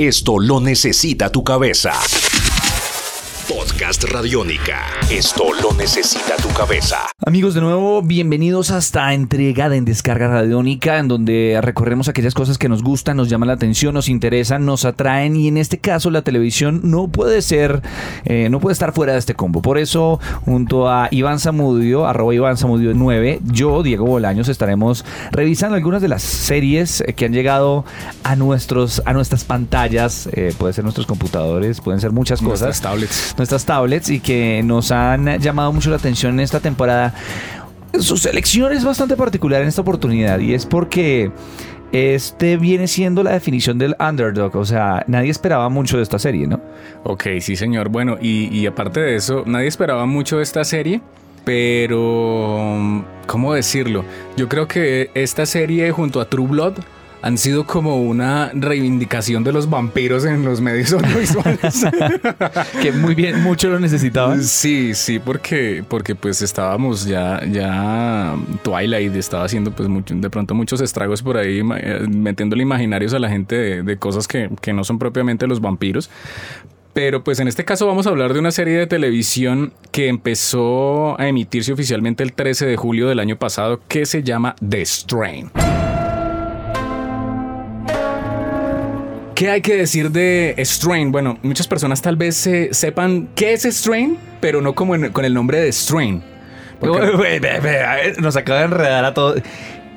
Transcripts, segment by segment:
Esto lo necesita tu cabeza. Podcast Radiónica. Esto lo necesita tu cabeza. Amigos, de nuevo, bienvenidos a esta entrega de En Descarga Radiónica, en donde recorremos aquellas cosas que nos gustan, nos llaman la atención, nos interesan, nos atraen, y en este caso la televisión no puede ser, eh, no puede estar fuera de este combo. Por eso, junto a Iván Zamudio, arroba Iván Zamudio 9, yo, Diego Bolaños, estaremos revisando algunas de las series que han llegado a, nuestros, a nuestras pantallas, eh, puede ser nuestros computadores, pueden ser muchas cosas. Nuestras tablets. Nuestras tablets y que nos han llamado mucho la atención en esta temporada. Su selección es bastante particular en esta oportunidad y es porque este viene siendo la definición del underdog. O sea, nadie esperaba mucho de esta serie, ¿no? Ok, sí, señor. Bueno, y, y aparte de eso, nadie esperaba mucho de esta serie. Pero, ¿cómo decirlo? Yo creo que esta serie junto a True Blood han sido como una reivindicación de los vampiros en los medios audiovisuales. que muy bien, mucho lo necesitaban. Sí, sí, porque, porque pues estábamos ya, ya Twilight estaba haciendo pues mucho, de pronto muchos estragos por ahí, eh, metiéndole imaginarios a la gente de, de cosas que, que no son propiamente los vampiros. Pero pues en este caso vamos a hablar de una serie de televisión que empezó a emitirse oficialmente el 13 de julio del año pasado que se llama The Strain. ¿Qué hay que decir de Strain? Bueno, muchas personas tal vez eh, sepan qué es Strain, pero no como en- con el nombre de Strain. Porque- Nos acaba de enredar a todos.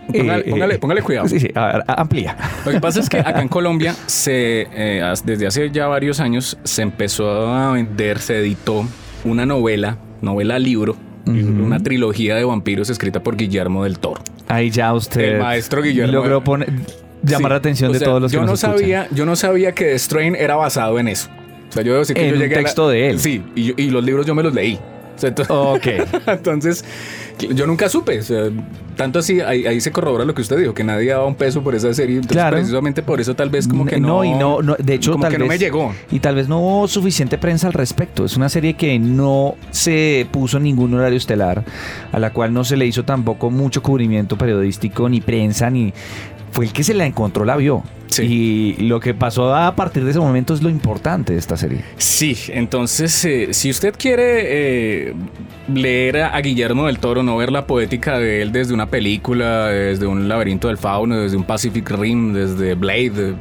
Póngale, Eh, póngale- eh, póngale cuidado. Sí, sí, a ver, a- amplía. Lo que pasa es que acá en Colombia, se, eh, desde hace ya varios años, se empezó a vender, se editó una novela, novela libro, una trilogía de vampiros escrita por Guillermo del Toro. Ahí ya usted El maestro Guillermo. logró poner, llamar la atención O de sea, todos los que yo nos no escuchan. sabía, Yo no sabía que The Strain era basado en eso. O sea, yo debo decir que En yo un llegué a la- texto de él. Sí, y, yo- y los libros yo me los leí. O sea, entonces, Ok. entonces, yo nunca supe. O sea, tanto así, ahí, ahí se corrobora lo que usted dijo, que nadie daba un peso por esa serie. Entonces, Claro. precisamente por eso tal vez como que no... no, y no, no, de hecho, como tal que vez, no me llegó. Y tal vez no hubo suficiente prensa al respecto. Es una serie que no se puso en ningún horario estelar, a la cual no se le hizo tampoco mucho cubrimiento periodístico, ni prensa, ni. Fue el que se la encontró, la vio. Sí. Y lo que pasó a partir de ese momento es lo importante de esta serie. Sí, entonces, eh, si usted quiere eh, leer a, Guillermo del Toro, no ver la poética de él desde una película, desde un laberinto del fauno, desde un Pacific Rim, desde Blade,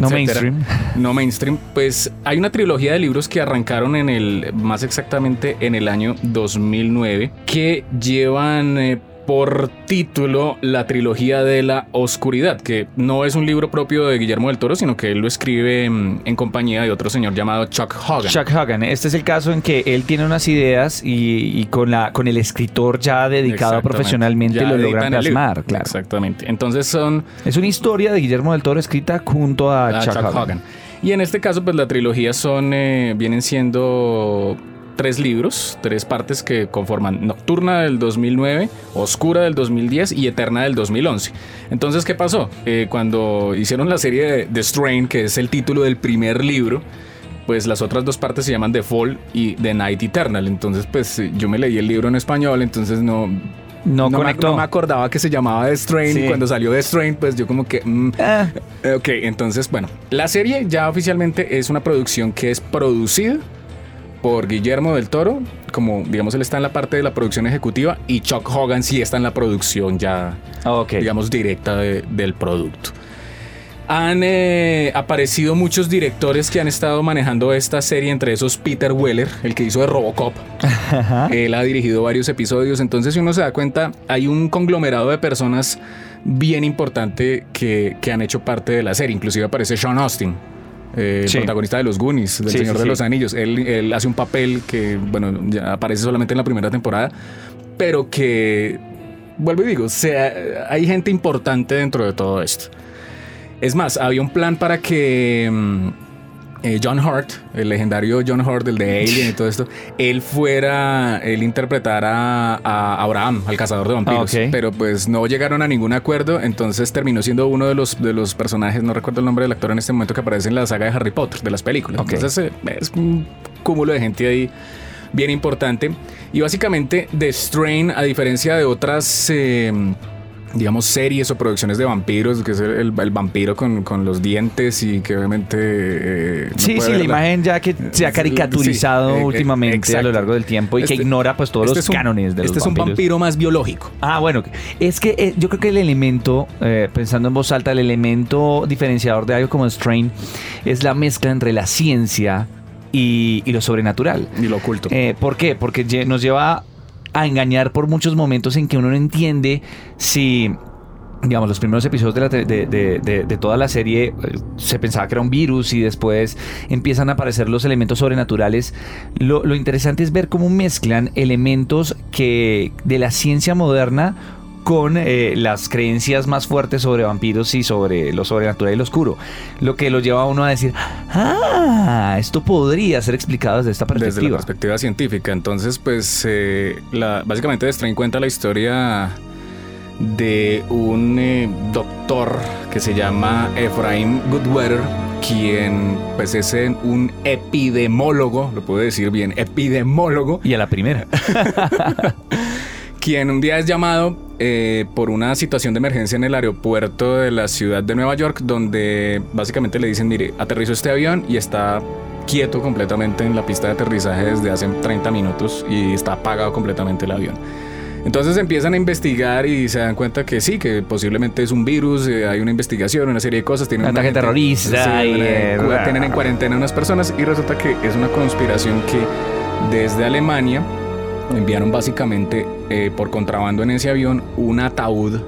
No etcétera. mainstream. No mainstream, pues hay una trilogía de libros que arrancaron en el, más exactamente en el año 2009, que llevan... eh, por título La trilogía de la oscuridad, que no es un libro propio de Guillermo del Toro, sino que él lo escribe en compañía de otro señor llamado Chuck Hogan. Chuck Hagan, este es el caso en que él tiene unas ideas y, y con, la, con el escritor ya dedicado profesionalmente Ya lo logran plasmar, claro. Exactamente. Entonces son Es una historia de Guillermo del Toro escrita junto a, a Chuck. Hogan. Y en este caso, pues la trilogía son, eh, vienen siendo tres libros, tres partes que conforman Nocturna del 2009, Oscura del 2010 y Eterna del 2011. Entonces, ¿qué pasó? Eh, cuando hicieron la serie de The Strain, que es el título del primer libro, pues las otras dos partes se llaman The Fall y The Night Eternal. Entonces, pues eh, yo me leí el libro en español, entonces no... No, me- conectó. no me acordaba que se llamaba The Strain Sí. y cuando salió The Strain, pues yo como que... mm, Ah, Ok, entonces, bueno, la serie ya oficialmente es una producción que es producida por Guillermo del Toro, como digamos él está en la parte de la producción ejecutiva y Chuck Hogan sí está en la producción ya, ok. digamos, directa de- del producto. Han eh, aparecido muchos directores que han estado manejando esta serie, entre esos Peter Weller, el que hizo de Robocop. Ajá. Él ha dirigido varios episodios, entonces si uno se da cuenta, hay un conglomerado de personas bien importante que, que han hecho parte de la serie. Inclusive aparece Sean Austin, eh, Sí. protagonista de Los Goonies, del Sí, Señor sí, de los Anillos. Él, él hace un papel que, bueno, ya aparece solamente en la primera temporada, pero que, vuelvo y digo, sea, hay gente importante dentro de todo esto. Es más, había un plan para que mm, eh, John Hurt, el legendario John Hurt, el de Alien y todo esto, él fuera, él interpretara a Abraham, al cazador de vampiros. Ah. Pero pues no llegaron a ningún acuerdo, entonces terminó siendo uno de los, de los personajes, no recuerdo el nombre del actor en este momento, que aparece en la saga de Harry Potter, de las películas. Entonces eh, es un cúmulo de gente ahí bien importante. Y básicamente The Strain, a diferencia de otras... eh, digamos, series o producciones de vampiros, que es el, el- el vampiro con, con los dientes y que obviamente... eh, Sí, sí, la imagen ya que se ha caricaturizado sí, eh, últimamente a lo largo del tiempo y que Este- ignora pues todos este los un- cánones de los Este es un vampiro más biológico. Ah, bueno, es que eh, yo creo que el elemento, eh, pensando en voz alta, el elemento diferenciador de algo como Strain es la mezcla entre la ciencia y, y lo sobrenatural. Y lo oculto. ¿Por qué? Porque nos lleva a engañar por muchos momentos en que uno no entiende si digamos, los primeros episodios de, de toda la serie eh, se pensaba que era un virus y después empiezan a aparecer los elementos sobrenaturales. Lo, lo interesante es ver cómo mezclan elementos que de la ciencia moderna con eh, las creencias más fuertes sobre vampiros y sobre lo sobrenatural y lo oscuro. Lo que lo lleva a uno a decir, ah, esto podría ser explicado desde esta Desde la perspectiva. perspectiva científica. Entonces, pues, eh, la, básicamente cuenta la historia de un eh, doctor que se llama Ephraim Goodweather, quien pues es eh, un epidemólogo, lo puedo decir bien, epidemólogo, Y a la primera. quien un día es llamado eh, por una situación de emergencia en el aeropuerto de la ciudad de Nueva York, donde básicamente le dicen, mire, aterrizó este avión y está quieto completamente en la pista de aterrizaje desde hace 30 minutos y está apagado completamente el avión. Entonces empiezan a investigar y se dan cuenta que sí, que posiblemente es un virus, eh, hay una investigación, una serie de cosas. Tienen ataque gente- terrorista y, una- eh, tienen en cuarentena unas personas y resulta que es una conspiración que desde Alemania enviaron básicamente eh, por contrabando en ese avión un ataúd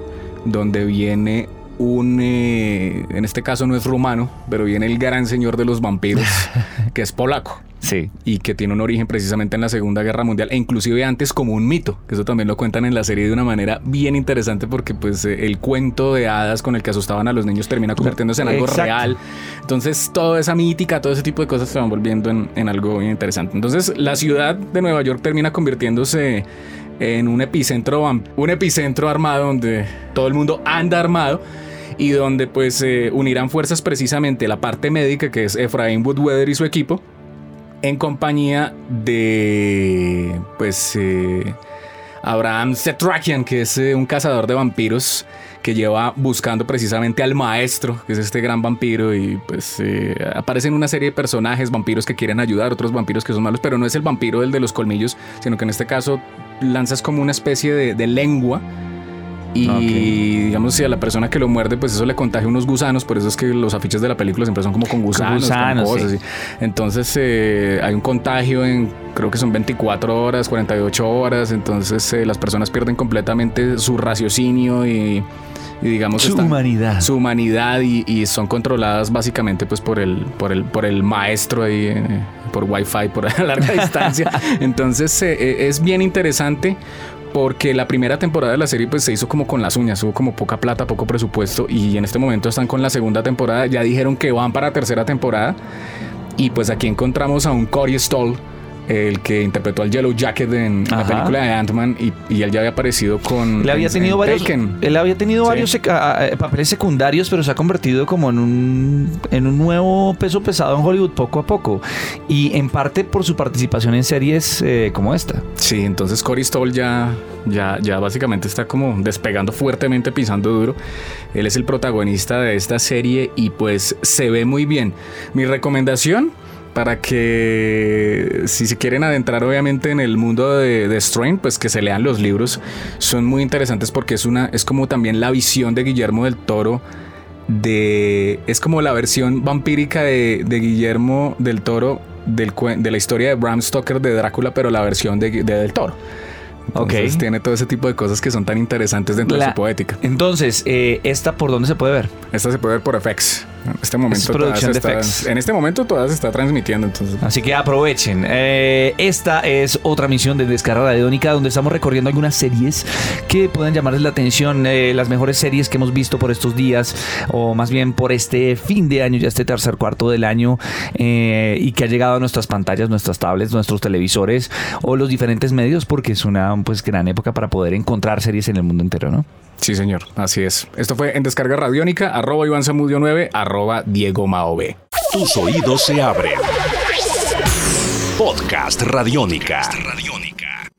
donde viene un, eh, en este caso no es rumano, pero viene el gran señor de los vampiros, que es polaco Sí. y que tiene un origen precisamente en la Segunda Guerra Mundial e inclusive antes como un mito, que eso también lo cuentan en la serie de una manera bien interesante porque pues eh, el cuento de hadas con el que asustaban a los niños termina convirtiéndose en algo Exacto. real. Entonces toda esa mítica, todo ese tipo de cosas se van volviendo en, en algo bien interesante. Entonces la ciudad de Nueva York termina convirtiéndose en un epicentro, un epicentro armado donde todo el mundo anda armado y donde pues eh, unirán fuerzas precisamente la parte médica que es Efraín Woodweather y su equipo en compañía de pues eh, Abraham Setrakian que es eh, un cazador de vampiros que lleva buscando precisamente al maestro que es este gran vampiro y pues eh, aparecen una serie de personajes vampiros que quieren ayudar otros vampiros que son malos pero no es el vampiro el de los colmillos sino que en este caso lanzas como una especie de, de lengua y Ok. digamos, si a la persona que lo muerde, pues eso le contagia unos gusanos. Por eso es que los afiches de la película siempre son como con gusanos. con gusanos, cosas sí. así. Entonces eh, hay un contagio en, creo que son 24 horas, 48 horas. Entonces eh, las personas pierden completamente su raciocinio y, y digamos... Su humanidad. Su humanidad y, y son controladas básicamente pues por el, por el, por el maestro ahí, eh, por wifi, por a larga distancia. Entonces eh, eh, es bien interesante porque la primera temporada de la serie pues se hizo como con las uñas, hubo como poca plata, poco presupuesto y en este momento están con la segunda temporada, ya dijeron que van para tercera temporada y pues aquí encontramos a un Corey Stoll, el que interpretó al Yellow Jacket en la película de Ant-Man y, y él ya había aparecido con... Él había en- tenido en varios, Taken. él había tenido Sí. varios papeles secundarios, pero se ha convertido como en un, en un nuevo peso pesado en Hollywood poco a poco. Y en parte por su participación en series eh, como esta. Sí, entonces Cory Stoll ya, ya, ya básicamente está como despegando fuertemente, pisando duro. Él es el protagonista de esta serie y pues se ve muy bien. Mi recomendación para que si se quieren adentrar obviamente en el mundo de, de Strain, pues que se lean los libros. Son muy interesantes porque es una es como también la visión de Guillermo del Toro de es como la versión vampírica de, de Guillermo del Toro del, de la historia de Bram Stoker de Drácula, pero la versión de, de del Toro. Entonces Ok. tiene todo ese tipo de cosas que son tan interesantes dentro de su poética. Entonces, eh, ¿esta por dónde se puede ver? Esta se puede ver por FX. En este momento Es está-. En este momento todavía se está transmitiendo, entonces. Así que aprovechen. Eh, esta es otra misión de Descarga Radiónica donde estamos recorriendo algunas series que pueden llamarles la atención. eh, las mejores series que hemos visto por estos días o más bien por este fin de año, ya este tercer cuarto del año eh, y que ha llegado a nuestras pantallas, nuestras tablets, nuestros televisores o los diferentes medios porque es una pues gran época para poder encontrar series en el mundo entero, ¿no? Sí, señor. Así es. Esto fue en Descarga Radiónica, arroba Iván Zamudio 9, arroba Diego Mao B. Tus oídos se abren. Podcast Radiónica.